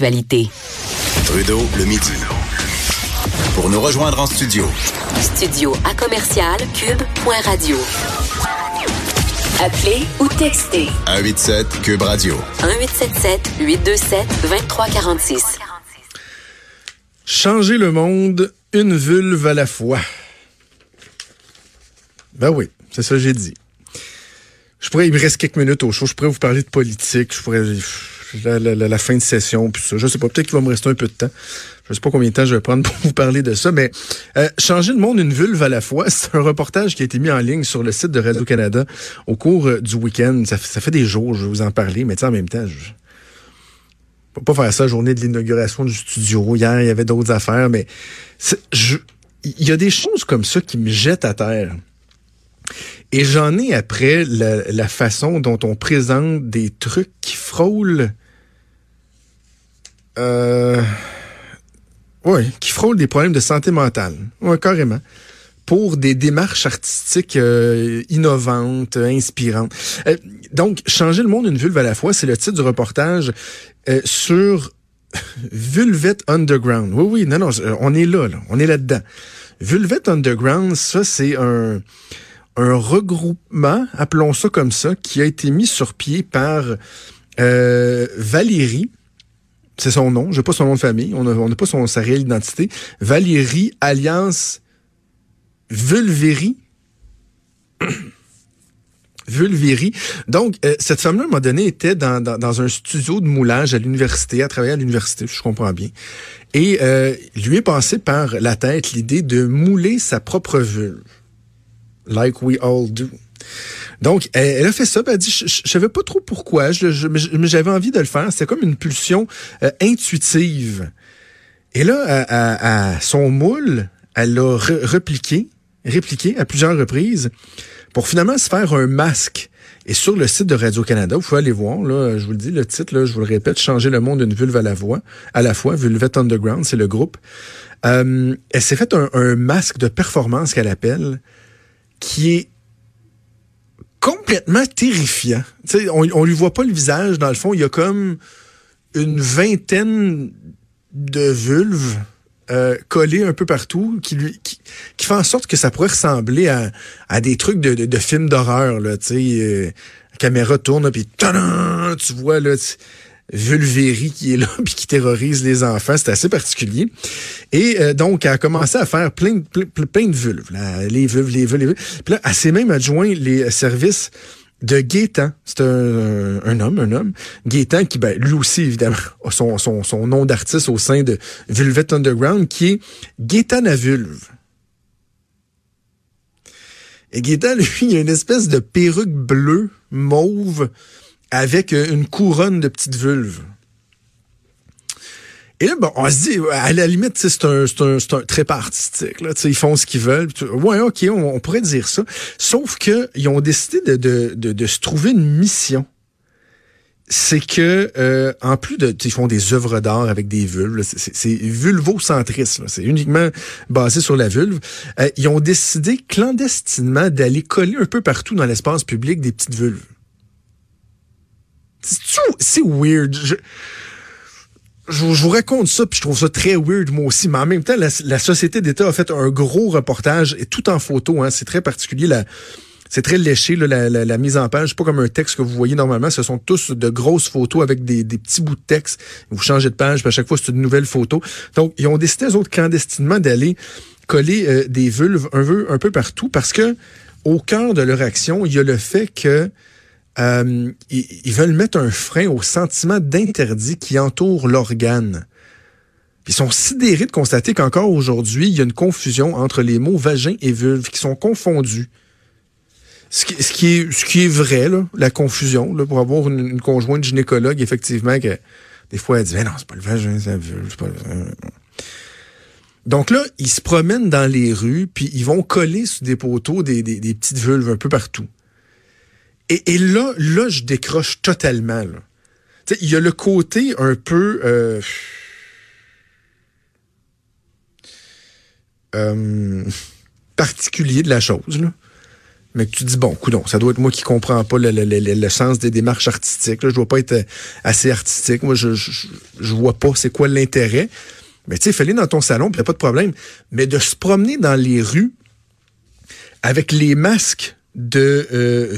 Actualité. Trudeau, le midi. Pour nous rejoindre en studio. Studio à commercial cube.radio. Appelez ou textez 187 Cube Radio. 1877 827 2346. Changer le monde, une vulve à la fois. Ben oui, c'est ça que j'ai dit. Je pourrais, il me reste quelques minutes au show, je pourrais vous parler de politique, je pourrais la, la, la, fin de session, puis ça. Je sais pas, peut-être qu'il va me rester un peu de temps. Je sais pas combien de temps je vais prendre pour vous parler de ça, mais euh, changer le monde une vulve à la fois, c'est un reportage qui a été mis en ligne sur le site de Radio-Canada au cours euh, du week-end. Ça, fait des jours, je vais vous en parler, mais en même temps, je peux pas faire ça journée de l'inauguration du studio. Hier, il y avait d'autres affaires, mais il y a des choses comme ça qui me jettent à terre. Et j'en ai après la, façon dont on présente des trucs qui frôlent euh, oui, qui frôle des problèmes de santé mentale. Oui, carrément. Pour des démarches artistiques euh, innovantes, inspirantes. Euh, donc, Changer le monde une vulve à la fois, c'est le titre du reportage euh, sur Vulvet Underground. Oui, oui, non, non, on est là, là on est là-dedans. Vulvet Underground, ça, c'est un, un regroupement, appelons ça comme ça, qui a été mis sur pied par Valérie, c'est son nom, je n'ai pas son nom de famille, on n'a pas sa réelle identité. Valérie Alliance Vulvéry. Vulvéry. Donc, euh, cette femme-là, à un moment donné, était dans, dans, un studio de moulage à l'université, à travailler à l'université, je comprends bien. Et euh, lui est passé par la tête l'idée de mouler sa propre vulve. Like we all do. Donc, elle, a fait ça. Elle a dit, je, ne savais pas trop pourquoi, je, mais j'avais envie de le faire. C'était comme une pulsion euh, intuitive. Et là, à, son moule, elle l'a repliqué, répliqué à plusieurs reprises pour finalement se faire un masque. Et sur le site de Radio-Canada, vous pouvez aller voir, là, je vous le dis, le titre, là, je vous le répète, Changer le monde d'une vulve à la voix, à la fois, Vulvet Underground, c'est le groupe. Euh, elle s'est fait un, un masque de performance qu'elle appelle, qui est complètement terrifiant. on, on lui voit pas le visage, dans le fond, il y a comme une vingtaine de vulves euh, collées un peu partout qui lui qui, fait en sorte que ça pourrait ressembler à, à des trucs de, de, films d'horreur là tu sais euh, la caméra tourne puis tu vois là Vulvéry qui est là puis qui terrorise les enfants. C'est assez particulier. Et euh, donc, elle a commencé à faire plein, plein, plein de vulves. Les vulves, les vulves, les vulves. Puis là, elle s'est même adjoint les services de Gaétan. C'est un, un, homme, un homme. Gaétan qui, ben, lui aussi, évidemment, a son, son, son nom d'artiste au sein de Vulvet Underground, qui est Gaétan à vulve. Et Gaétan, lui, il a une espèce de perruque bleue, mauve, avec une couronne de petites vulves. Et là, bon, on se dit, à la limite, c'est un, un, un trait artistique. Là, ils font ce qu'ils veulent. Ouais, OK, on, pourrait dire ça. Sauf qu'ils ont décidé de, de, de, de, se trouver une mission. C'est que, euh, en plus de... Ils font des œuvres d'art avec des vulves. C'est vulvocentriste. C'est uniquement basé sur la vulve. Euh, ils ont décidé clandestinement d'aller coller un peu partout dans l'espace public des petites vulves. C'est weird. Je, vous raconte ça, puis je trouve ça très weird moi aussi. Mais en même temps, la, Société d'État a fait un gros reportage, et tout en photo. Hein, c'est très particulier. c'est très léché, la, mise en page. pas comme un texte que vous voyez normalement. Ce sont tous de grosses photos avec des, petits bouts de texte. Vous changez de page, puis à chaque fois, c'est une nouvelle photo. Donc, ils ont décidé, eux autres, clandestinement, d'aller coller euh, des vulves un un peu partout parce que au cœur de leur action, il y a le fait que euh, ils, veulent mettre un frein au sentiment d'interdit qui entoure l'organe. Ils sont sidérés de constater qu'encore aujourd'hui, il y a une confusion entre les mots vagin et vulve qui sont confondus. Ce qui, ce qui, est, ce qui est vrai, là, la confusion, là, pour avoir une, conjointe gynécologue, effectivement, que des fois, elle dit, non, c'est pas le vagin, c'est la vulve, pas le... Donc là, ils se promènent dans les rues, puis ils vont coller sous des poteaux des, des, des petites vulves un peu partout. Et, là, là, je décroche totalement. Il y a le côté un peu... Euh, euh, particulier de la chose. Là. mais tu dis, bon, coudon, ça doit être moi qui comprends pas le, le, le, le sens des démarches artistiques. Là. Je dois pas être euh, assez artistique. Moi, je, je, je vois pas c'est quoi l'intérêt. Mais tu sais, fais-le dans ton salon, puis pas de problème. Mais de se promener dans les rues avec les masques de euh,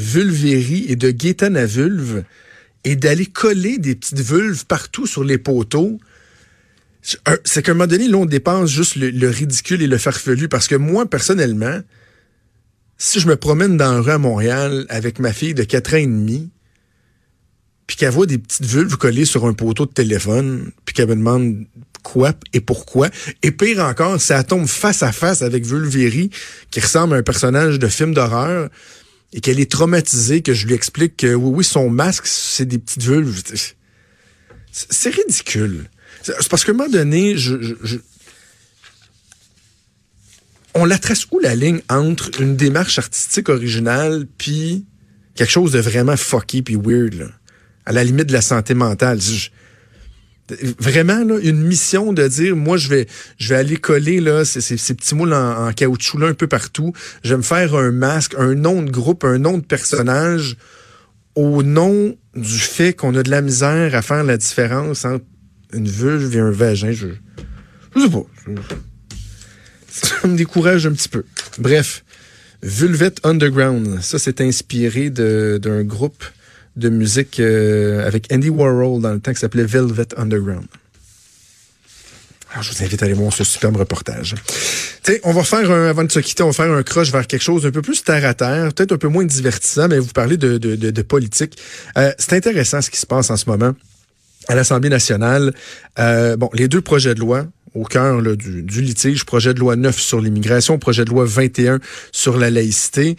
et de Gaétan à vulve et d'aller coller des petites vulves partout sur les poteaux, c'est qu'à un moment donné, là, on dépense juste le, le, ridicule et le farfelu. Parce que moi, personnellement, si je me promène dans la rue à Montréal avec ma fille de 4 ans et demi, puis qu'elle voit des petites vulves collées sur un poteau de téléphone, puis qu'elle me demande quoi et pourquoi. Et pire encore, ça tombe face à face avec Vulvéry, qui ressemble à un personnage de film d'horreur, et qu'elle est traumatisée, que je lui explique que oui, oui, son masque, c'est des petites vulves. C'est ridicule. C'est parce qu'à un moment donné, je, on la trace où la ligne entre une démarche artistique originale puis quelque chose de vraiment fucky puis weird, à la limite de la santé mentale. Vraiment une mission de dire moi je vais je vais aller coller là ces, petits moules en, caoutchouc là un peu partout. Je vais me faire un masque un nom de groupe un nom de personnage au nom du fait qu'on a de la misère à faire la différence entre une vulve et un vagin. Je je sais pas. Ça me décourage un petit peu. Bref Vulvet Underground ça c'est inspiré d'un groupe de musique euh, avec Andy Warhol dans le temps qui s'appelait Velvet Underground. Alors, je vous invite à aller voir ce superbe reportage. sais, on va faire un, avant de se quitter, on va faire un crush vers quelque chose un peu plus terre à terre, peut-être un peu moins divertissant, mais vous parlez de, de, politique. Euh, c'est intéressant ce qui se passe en ce moment à l'Assemblée nationale. Euh, bon, les deux projets de loi au cœur du litige, projet de loi 9 sur l'immigration, projet de loi 21 sur la laïcité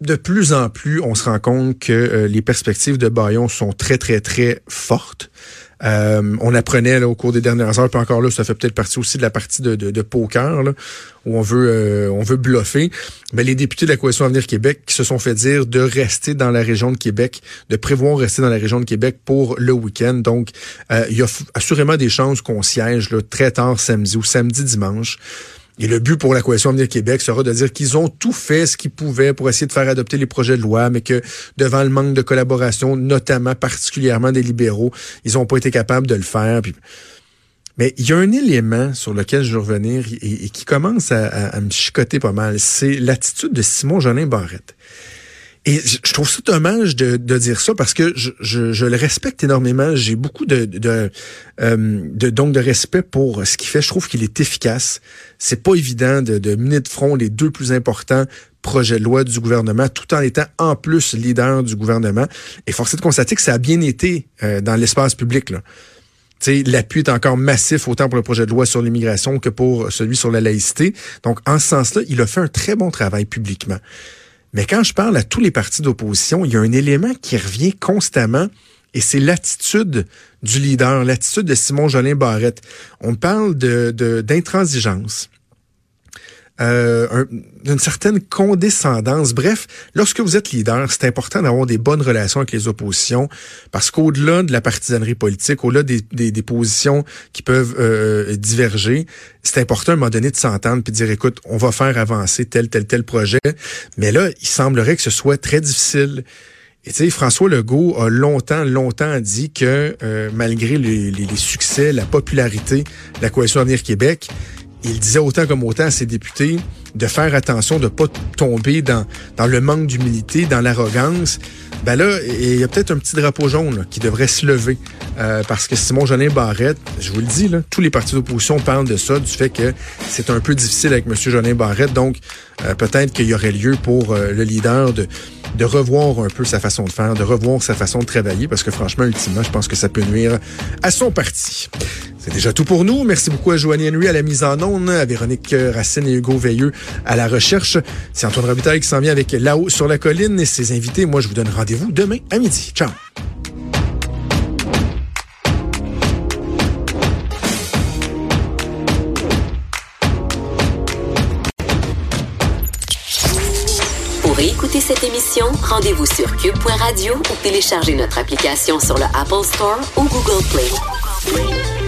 de plus en plus, on se rend compte que euh, les perspectives de Bayon sont très, très, très fortes. Euh, on apprenait au cours des dernières heures, puis encore là, ça fait peut-être partie aussi de la partie de, de, poker, où on veut euh, on veut bluffer. Mais les députés de la Coalition Avenir Québec se sont fait dire de rester dans la région de Québec, de prévoir rester dans la région de Québec pour le week-end. Donc, il y a assurément des chances qu'on siège là, très tard samedi ou samedi dimanche. Et le but pour la Coalition Avenir Québec sera de dire qu'ils ont tout fait ce qu'ils pouvaient pour essayer de faire adopter les projets de loi, mais que devant le manque de collaboration, notamment particulièrement des libéraux, ils n'ont pas été capables de le faire. Mais il y a un élément sur lequel je veux revenir et, qui commence à, me chicoter pas mal, c'est l'attitude de Simon Jolin Barrette. Et je trouve ça dommage de, de dire ça parce que je, je, je le respecte énormément. J'ai beaucoup de, euh, donc de respect pour ce qu'il fait. Je trouve qu'il est efficace. C'est pas évident de, de mener de front les deux plus importants projets de loi du gouvernement, tout en étant en plus leader du gouvernement. Et force est de constater que ça a bien été euh, dans l'espace public. Là. L'appui est encore massif autant pour le projet de loi sur l'immigration que pour celui sur la laïcité. Donc, en ce sens-là, il a fait un très bon travail publiquement. Mais quand je parle à tous les partis d'opposition, il y a un élément qui revient constamment et c'est l'attitude du leader, l'attitude de Simon Jolin Barrette. On parle de d'intransigeance. Euh, d'une certaine condescendance. Bref, lorsque vous êtes leader, c'est important d'avoir des bonnes relations avec les oppositions parce qu'au-delà de la partisanerie politique, au-delà des, des, des, positions qui peuvent euh, diverger, c'est important à un moment donné de s'entendre puis de dire, écoute, on va faire avancer tel, tel, tel projet. Mais là, il semblerait que ce soit très difficile. Et tu sais, François Legault a longtemps, longtemps dit que euh, malgré les, les, les, succès, la popularité de la Coalition Avenir Québec, il disait autant comme autant à ses députés de faire attention de pas tomber dans, dans le manque d'humilité, dans l'arrogance. Ben là, il y a peut-être un petit drapeau jaune là, qui devrait se lever. Euh, parce que Simon Jolin Barrette, je vous le dis, là, tous les partis d'opposition parlent de ça, du fait que c'est un peu difficile avec M. Jolin Barrette. Donc, euh, peut-être qu'il y aurait lieu pour euh, le leader de, de revoir un peu sa façon de faire, de revoir sa façon de travailler, parce que franchement, ultimement, je pense que ça peut nuire à son parti. C'est déjà tout pour nous. Merci beaucoup à Joanie Henry à la mise en onde, à Véronique Racine et Hugo Veilleux à la recherche. C'est Antoine Robitaille qui s'en vient avec Là-haut sur la colline et ses invités. Moi, je vous donne rendez-vous demain à midi. Ciao! Pour écouter cette émission, rendez-vous sur cube.radio ou téléchargez notre application sur le Apple Store ou Google Play.